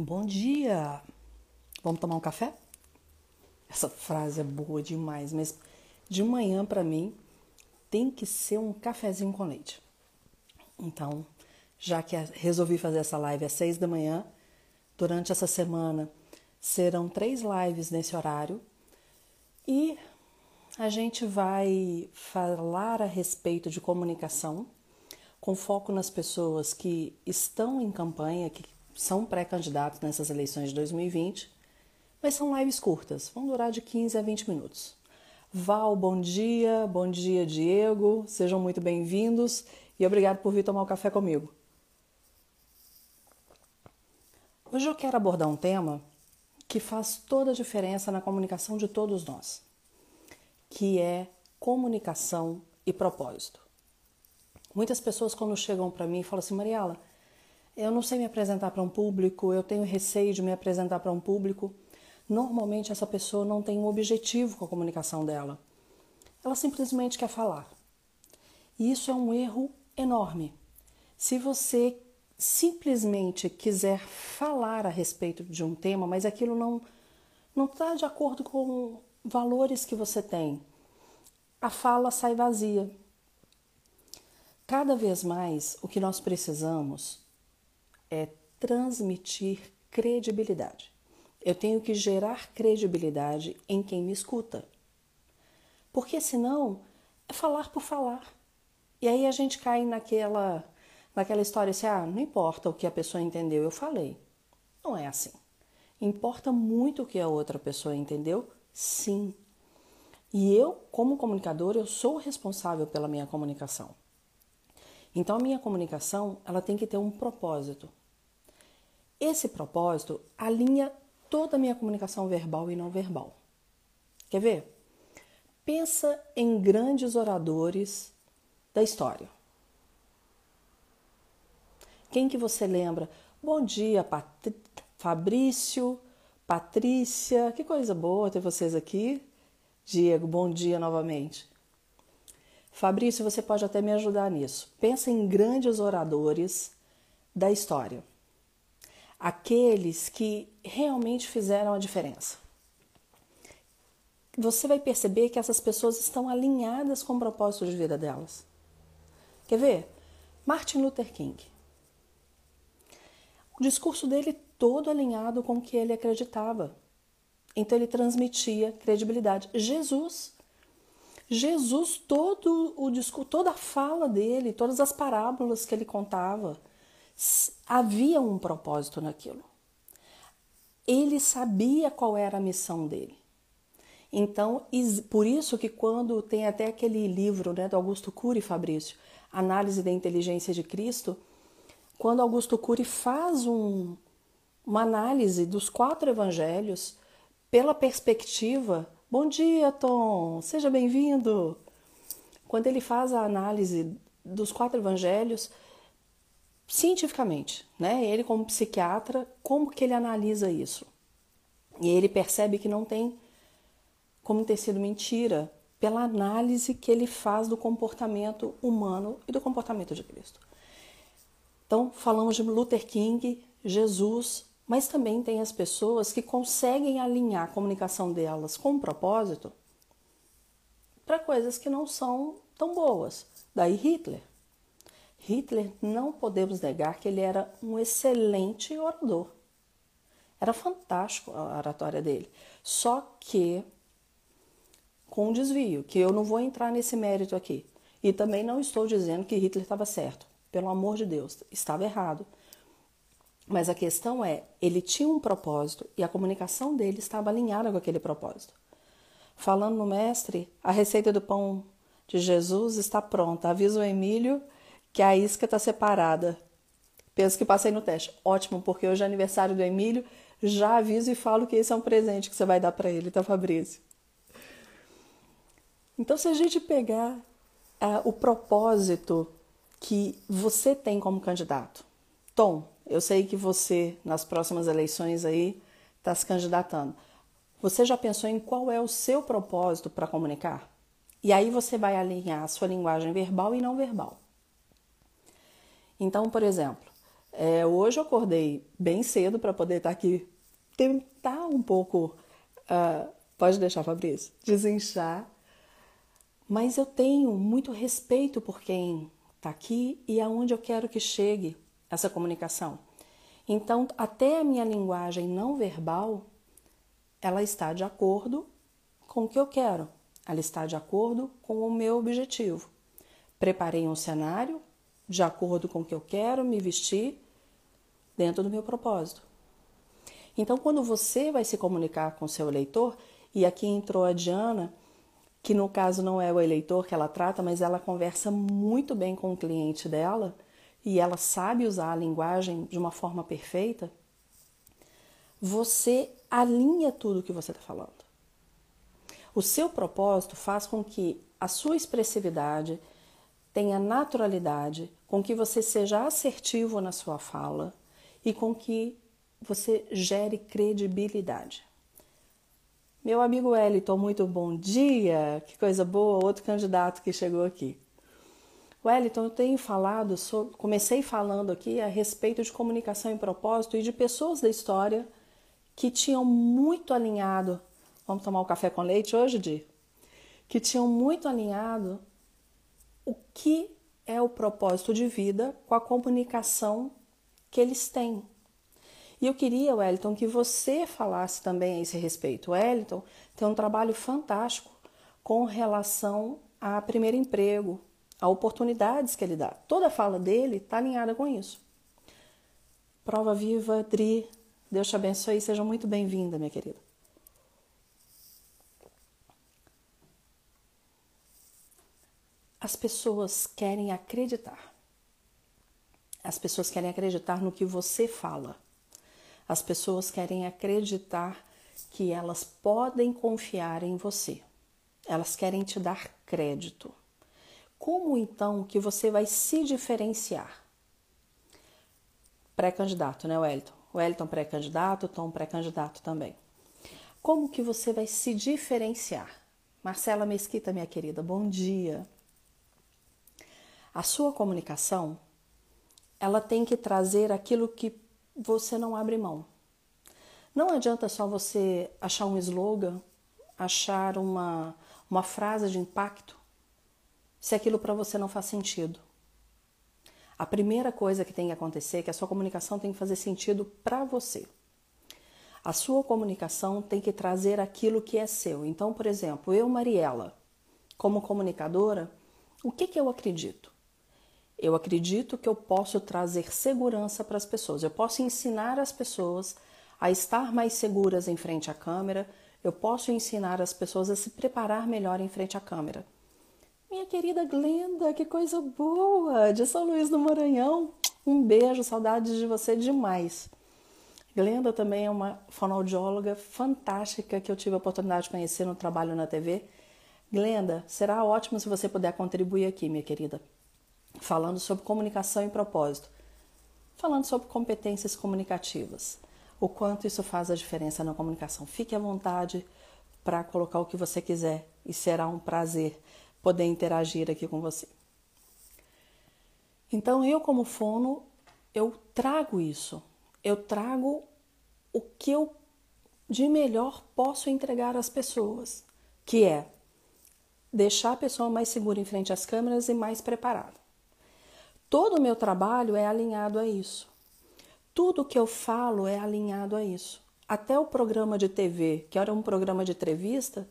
Bom dia! Vamos tomar um café? Essa frase é boa demais, mas de manhã para mim tem que ser um cafezinho com leite. Então, já que resolvi fazer essa live às seis da manhã, durante essa semana serão três lives nesse horário e a gente vai falar a respeito de comunicação com foco nas pessoas que estão em campanha, que são pré-candidatos nessas eleições de 2020, mas são lives curtas, vão durar de 15 a 20 minutos. Val, bom dia, bom dia, Diego, sejam muito bem-vindos e obrigado por vir tomar um café comigo. Hoje eu quero abordar um tema que faz toda a diferença na comunicação de todos nós, que é comunicação e propósito. Muitas pessoas, quando chegam para mim, falam assim: Mariela, eu não sei me apresentar para um público, eu tenho receio de me apresentar para um público. Normalmente, essa pessoa não tem um objetivo com a comunicação dela. Ela simplesmente quer falar. E isso é um erro enorme. Se você simplesmente quiser falar a respeito de um tema, mas aquilo não não está de acordo com valores que você tem, a fala sai vazia. Cada vez mais, o que nós precisamos é transmitir credibilidade. Eu tenho que gerar credibilidade em quem me escuta. Porque senão é falar por falar. E aí a gente cai naquela naquela história assim, ah, não importa o que a pessoa entendeu, eu falei. Não é assim. Importa muito o que a outra pessoa entendeu? Sim. E eu, como comunicador, eu sou responsável pela minha comunicação. Então a minha comunicação, ela tem que ter um propósito. Esse propósito alinha toda a minha comunicação verbal e não verbal. Quer ver? Pensa em grandes oradores da história. Quem que você lembra? Bom dia, Pat... Fabrício, Patrícia, que coisa boa ter vocês aqui. Diego, bom dia novamente. Fabrício, você pode até me ajudar nisso. Pensa em grandes oradores da história aqueles que realmente fizeram a diferença. Você vai perceber que essas pessoas estão alinhadas com o propósito de vida delas. Quer ver? Martin Luther King. O discurso dele todo alinhado com o que ele acreditava. Então ele transmitia credibilidade. Jesus. Jesus, todo o discurso, toda a fala dele, todas as parábolas que ele contava, havia um propósito naquilo. Ele sabia qual era a missão dele. Então, por isso que quando tem até aquele livro né, do Augusto Cury, Fabrício, Análise da Inteligência de Cristo, quando Augusto Cury faz um, uma análise dos quatro evangelhos pela perspectiva. Bom dia, Tom, seja bem-vindo. Quando ele faz a análise dos quatro evangelhos, cientificamente, né? Ele como psiquiatra, como que ele analisa isso? E ele percebe que não tem como ter sido mentira pela análise que ele faz do comportamento humano e do comportamento de Cristo. Então, falamos de Luther King, Jesus, mas também tem as pessoas que conseguem alinhar a comunicação delas com um propósito para coisas que não são tão boas. Daí Hitler. Hitler, não podemos negar que ele era um excelente orador. Era fantástico a oratória dele. Só que com um desvio, que eu não vou entrar nesse mérito aqui. E também não estou dizendo que Hitler estava certo. Pelo amor de Deus, estava errado. Mas a questão é, ele tinha um propósito e a comunicação dele estava alinhada com aquele propósito. Falando no mestre, a receita do pão de Jesus está pronta. Avisa o Emílio que a isca está separada. Penso que passei no teste. Ótimo, porque hoje é aniversário do Emílio. Já aviso e falo que esse é um presente que você vai dar para ele, tá, Fabrício? Então, se a gente pegar uh, o propósito que você tem como candidato, Tom, eu sei que você nas próximas eleições aí está se candidatando. Você já pensou em qual é o seu propósito para comunicar? E aí você vai alinhar a sua linguagem verbal e não verbal. Então, por exemplo, É, hoje eu acordei bem cedo para poder estar aqui, tentar um pouco. Uh, pode deixar, Fabrício? Desinchar. Mas eu tenho muito respeito por quem está aqui e aonde eu quero que chegue essa comunicação. Então, até a minha linguagem não verbal, ela está de acordo com o que eu quero. Ela está de acordo com o meu objetivo. Preparei um cenário de acordo com o que eu quero me vestir dentro do meu propósito. Então, quando você vai se comunicar com seu eleitor, e aqui entrou a Diana, que no caso não é o eleitor que ela trata, mas ela conversa muito bem com o cliente dela e ela sabe usar a linguagem de uma forma perfeita, você alinha tudo que você está falando. O seu propósito faz com que a sua expressividade tenha naturalidade, com que você seja assertivo na sua fala e com que você gere credibilidade. Meu amigo Wellington, muito bom dia, que coisa boa, outro candidato que chegou aqui. Wellington, eu tenho falado, sobre, comecei falando aqui a respeito de comunicação e propósito e de pessoas da história que tinham muito alinhado. Vamos tomar um café com leite hoje, Di? Que tinham muito alinhado o que é o propósito de vida com a comunicação que eles têm. E eu queria, Wellington, que você falasse também a esse respeito. O Wellington tem um trabalho fantástico com relação a primeiro emprego, a oportunidades que ele dá. Toda a fala dele está alinhada com isso. Prova viva, Dri, Deus te abençoe e seja muito bem-vinda, minha querida. As pessoas querem acreditar. As pessoas querem acreditar no que você fala. As pessoas querem acreditar que elas podem confiar em você. Elas querem te dar crédito. Como então que você vai se diferenciar? Pré-candidato, né, Wellington? Wellington pré-candidato, Tom pré-candidato também. Como que você vai se diferenciar? Marcela Mesquita, minha querida, bom dia. A sua comunicação, ela tem que trazer aquilo que você não abre mão. Não adianta só você achar um slogan, achar uma, uma frase de impacto, se aquilo para você não faz sentido. A primeira coisa que tem que acontecer é que a sua comunicação tem que fazer sentido para você. A sua comunicação tem que trazer aquilo que é seu. Então, por exemplo, eu, Mariela, como comunicadora, o que, que eu acredito? Eu acredito que eu posso trazer segurança para as pessoas. Eu posso ensinar as pessoas a estar mais seguras em frente à câmera. Eu posso ensinar as pessoas a se preparar melhor em frente à câmera. Minha querida Glenda, que coisa boa! De São Luís do Maranhão. Um beijo, saudades de você demais. Glenda também é uma fonoaudióloga fantástica que eu tive a oportunidade de conhecer no trabalho na TV. Glenda, será ótimo se você puder contribuir aqui, minha querida, falando sobre comunicação e propósito, falando sobre competências comunicativas, o quanto isso faz a diferença na comunicação. Fique à vontade para colocar o que você quiser e será um prazer poder interagir aqui com você. Então, eu como fono, eu trago isso. Eu trago o que eu de melhor posso entregar às pessoas, que é deixar a pessoa mais segura em frente às câmeras e mais preparada. Todo o meu trabalho é alinhado a isso. Tudo que eu falo é alinhado a isso. Até o programa de TV, que era um programa de entrevista,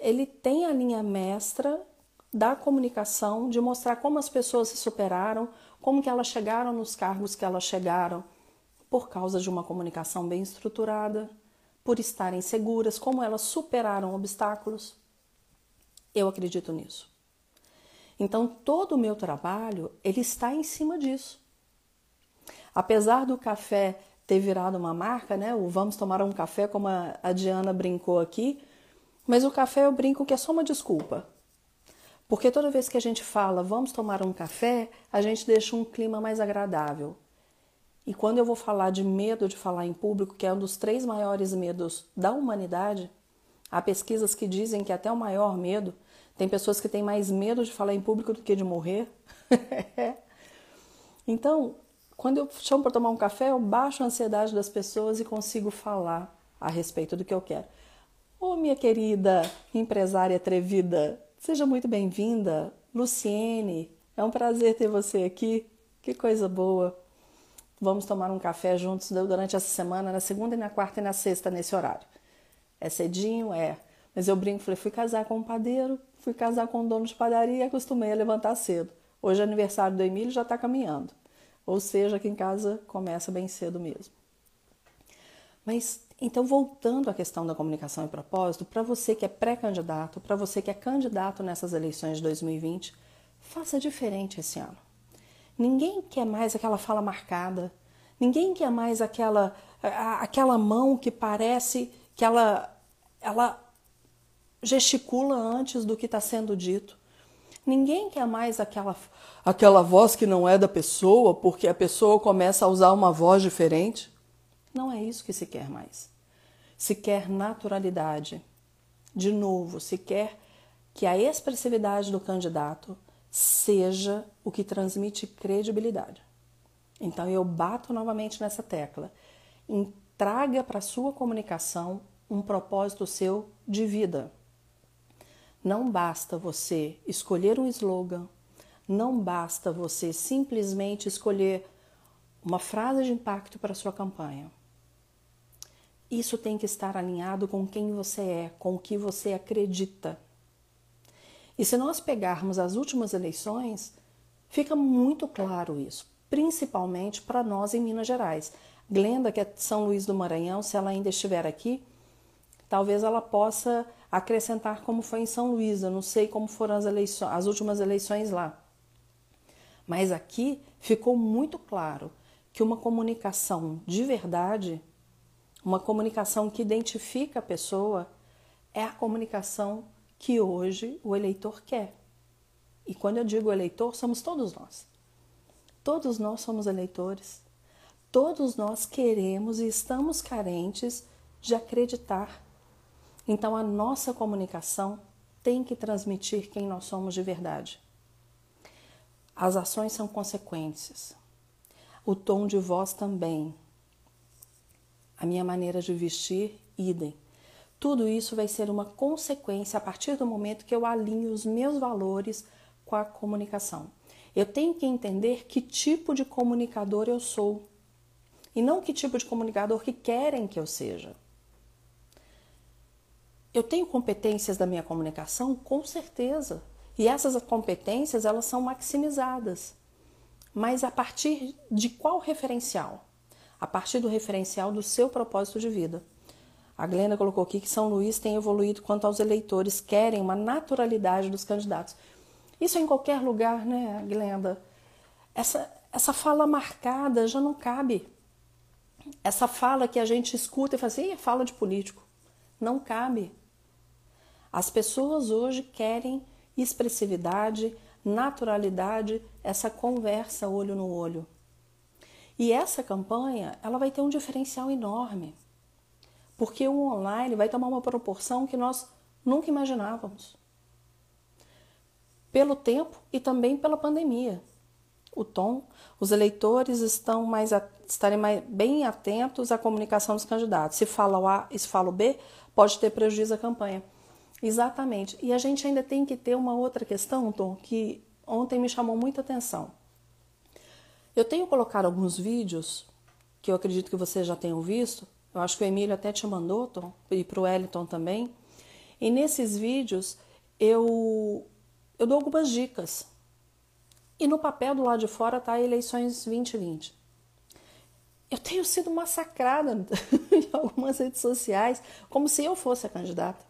ele tem a linha mestra da comunicação, de mostrar como as pessoas se superaram, como que elas chegaram nos cargos que elas chegaram por causa de uma comunicação bem estruturada, por estarem seguras, como elas superaram obstáculos. Eu acredito nisso. Então, todo o meu trabalho, ele está em cima disso. Apesar do café ter virado uma marca, né? O vamos tomar um café, como a Diana brincou aqui, mas o café eu brinco que é só uma desculpa. Porque toda vez que a gente fala vamos tomar um café, a gente deixa um clima mais agradável. E quando eu vou falar de medo de falar em público, que é um dos três maiores medos da humanidade, há pesquisas que dizem que até o maior medo, tem pessoas que têm mais medo de falar em público do que de morrer. então, Quando eu chamo para tomar um café, eu baixo a ansiedade das pessoas e consigo falar a respeito do que eu quero. Ô, oh, minha querida empresária atrevida, seja muito bem-vinda. Luciene, é um prazer ter você aqui. Que coisa boa. Vamos tomar um café juntos durante essa semana, na segunda e na quarta e na sexta, nesse horário. É cedinho? É. Mas eu brinco, falei, fui casar com um padeiro, fui casar com um dono de padaria e acostumei a levantar cedo. Hoje é aniversário do Emílio já está caminhando. Ou seja, aqui em casa começa bem cedo mesmo. Mas então, voltando à questão da comunicação e propósito, para você que é pré-candidato, para você que é candidato nessas eleições de 2020, faça diferente esse ano. Ninguém quer mais aquela fala marcada, ninguém quer mais aquela, aquela mão que parece que ela, ela gesticula antes do que está sendo dito. Ninguém quer mais aquela, aquela voz que não é da pessoa, porque a pessoa começa a usar uma voz diferente. Não é isso que se quer mais. Se quer naturalidade. De novo, se quer que a expressividade do candidato seja o que transmite credibilidade. Então eu bato novamente nessa tecla. Traga para sua comunicação um propósito seu de vida. Não basta você escolher um slogan, não basta você simplesmente escolher uma frase de impacto para sua campanha. Isso tem que estar alinhado com quem você é, com o que você acredita. E se nós pegarmos as últimas eleições, fica muito claro isso, principalmente para nós em Minas Gerais. Glenda, que é de São Luís do Maranhão, se ela ainda estiver aqui, talvez ela possa acrescentar como foi em São Luís. Eu não sei como foram as, eleições, as últimas eleições lá. Mas aqui ficou muito claro que uma comunicação de verdade uma comunicação que identifica a pessoa é a comunicação que hoje o eleitor quer. E quando eu digo eleitor, somos todos nós. Todos nós somos eleitores. Todos nós queremos e estamos carentes de acreditar. Então a nossa comunicação tem que transmitir quem nós somos de verdade. As ações são consequências. O tom de voz também a minha maneira de vestir, idem. Tudo isso vai ser uma consequência a partir do momento que eu alinho os meus valores com a comunicação. Eu tenho que entender que tipo de comunicador eu sou e não que tipo de comunicador que querem que eu seja. Eu tenho competências da minha comunicação, com certeza. E essas competências, elas são maximizadas. Mas a partir de qual referencial? a partir do referencial do seu propósito de vida. A Glenda colocou aqui que São Luís tem evoluído quanto aos eleitores querem uma naturalidade dos candidatos. Isso em qualquer lugar, né, Glenda? Essa, essa fala marcada já não cabe. Essa fala que a gente escuta e fala assim, é fala de político. Não cabe. As pessoas hoje querem expressividade, naturalidade, essa conversa olho no olho. E essa campanha, ela vai ter um diferencial enorme, porque o online vai tomar uma proporção que nós nunca imaginávamos. Pelo tempo e também pela pandemia. O tom, os eleitores estão mais estarem mais, bem atentos à comunicação dos candidatos. Se fala o A e se fala o B, pode ter prejuízo à campanha. Exatamente. E a gente ainda tem que ter uma outra questão, Tom, que ontem me chamou muita atenção. Eu tenho colocado alguns vídeos que eu acredito que vocês já tenham visto. Eu acho que o Emílio até te mandou, Tom, e para o Wellington também. E nesses vídeos eu, eu dou algumas dicas. E no papel do lado de fora está eleições 2020. Eu tenho sido massacrada em algumas redes sociais, como se eu fosse a candidata.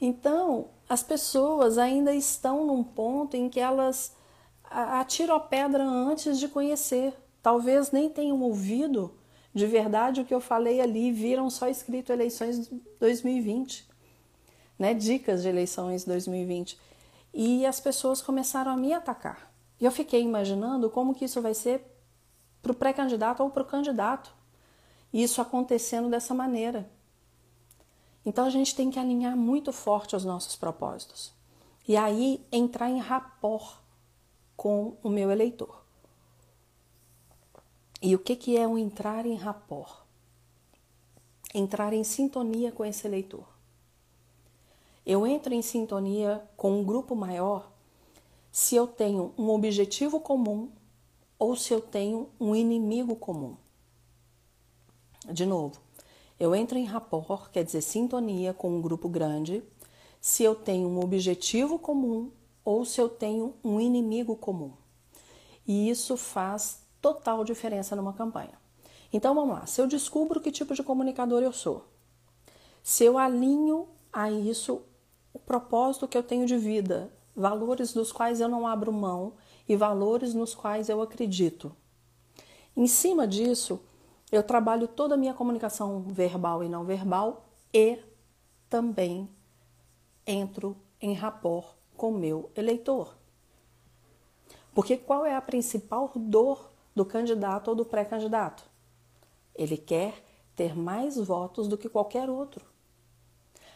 Então, as pessoas ainda estão num ponto em que elas atiro a pedra antes de conhecer. Talvez nem tenham ouvido de verdade o que eu falei ali, viram só escrito eleições 2020, né? Dicas de eleições 2020. E as pessoas começaram a me atacar. E eu fiquei imaginando como que isso vai ser para o pré-candidato ou para o candidato. Isso acontecendo dessa maneira. Então a gente tem que alinhar muito forte os nossos propósitos. E aí entrar em rapport com o meu eleitor. E o que, que é um entrar em rapport? Entrar em sintonia com esse eleitor. Eu entro em sintonia com um grupo maior se eu tenho um objetivo comum ou se eu tenho um inimigo comum. De novo, eu entro em rapport, quer dizer, sintonia com um grupo grande, se eu tenho um objetivo comum ou se eu tenho um inimigo comum. E isso faz total diferença numa campanha. Então vamos lá, se eu descubro que tipo de comunicador eu sou, se eu alinho a isso o propósito que eu tenho de vida, valores dos quais eu não abro mão e valores nos quais eu acredito. Em cima disso, eu trabalho toda a minha comunicação verbal e não verbal e também entro em rapport com o meu eleitor. Porque qual é a principal dor do candidato ou do pré-candidato. Ele quer ter mais votos do que qualquer outro.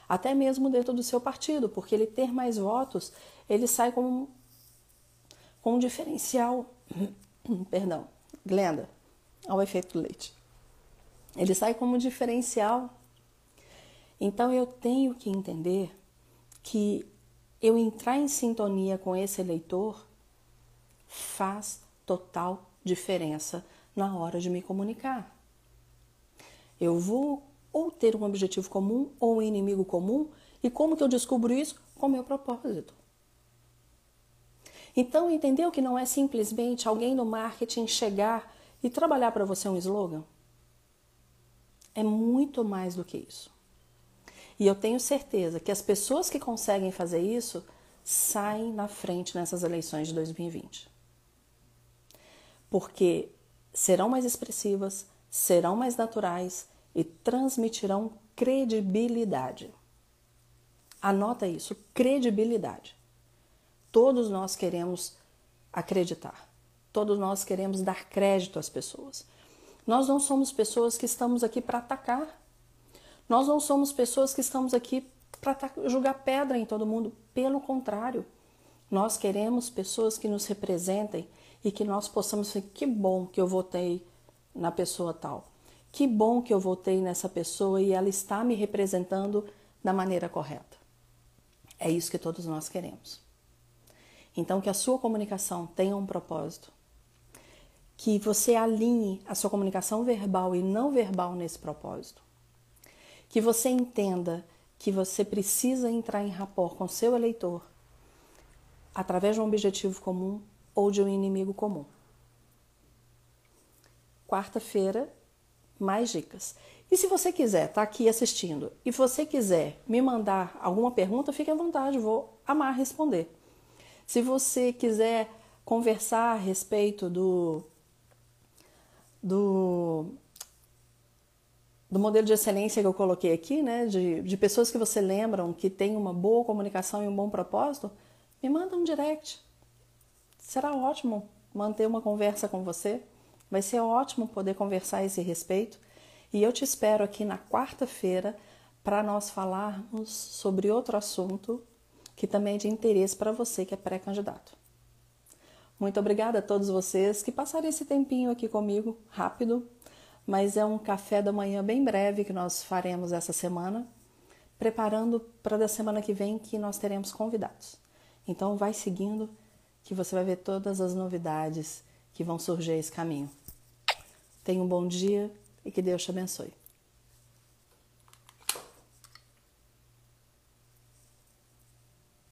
Até mesmo dentro do seu partido, porque ele ter mais votos, ele sai com, com um diferencial. Perdão, Glenda, ao efeito leite. Ele sai como diferencial. Então eu tenho que entender que eu entrar em sintonia com esse eleitor faz total diferença na hora de me comunicar. Eu vou ou ter um objetivo comum ou um inimigo comum, e como que eu descubro isso? Com o meu propósito. Então, entendeu que não é simplesmente alguém no marketing chegar e trabalhar para você um slogan? É muito mais do que isso. E eu tenho certeza que as pessoas que conseguem fazer isso saem na frente nessas eleições de 2020 porque serão mais expressivas, serão mais naturais e transmitirão credibilidade. Anota isso, credibilidade. Todos nós queremos acreditar. Todos nós queremos dar crédito às pessoas. Nós não somos pessoas que estamos aqui para atacar. Nós não somos pessoas que estamos aqui para jogar pedra em todo mundo. Pelo contrário, nós queremos pessoas que nos representem e que nós possamos dizer que bom que eu votei na pessoa tal. Que bom que eu votei nessa pessoa e ela está me representando da maneira correta. É isso que todos nós queremos. Então, que a sua comunicação tenha um propósito, que você alinhe a sua comunicação verbal e não verbal nesse propósito, que você entenda que você precisa entrar em rapport com seu eleitor através de um objetivo comum ou de um inimigo comum. Quarta-feira, mais dicas. E se você quiser estar tá aqui assistindo e você quiser me mandar alguma pergunta, fique à vontade, vou amar responder. Se você quiser conversar a respeito do, do, do modelo de excelência que eu coloquei aqui, né, de, de pessoas que você lembram que tem uma boa comunicação e um bom propósito, me manda um direct. Será ótimo manter uma conversa com você. Vai ser ótimo poder conversar a esse respeito. E eu te espero aqui na quarta-feira para nós falarmos sobre outro assunto que também é de interesse para você que é pré-candidato. Muito obrigada a todos vocês que passaram esse tempinho aqui comigo, rápido, mas é um café da manhã bem breve que nós faremos essa semana, preparando para da semana que vem que nós teremos convidados. Então vai seguindo que você vai ver todas as novidades que vão surgir esse caminho. Tenha um bom dia e que Deus te abençoe.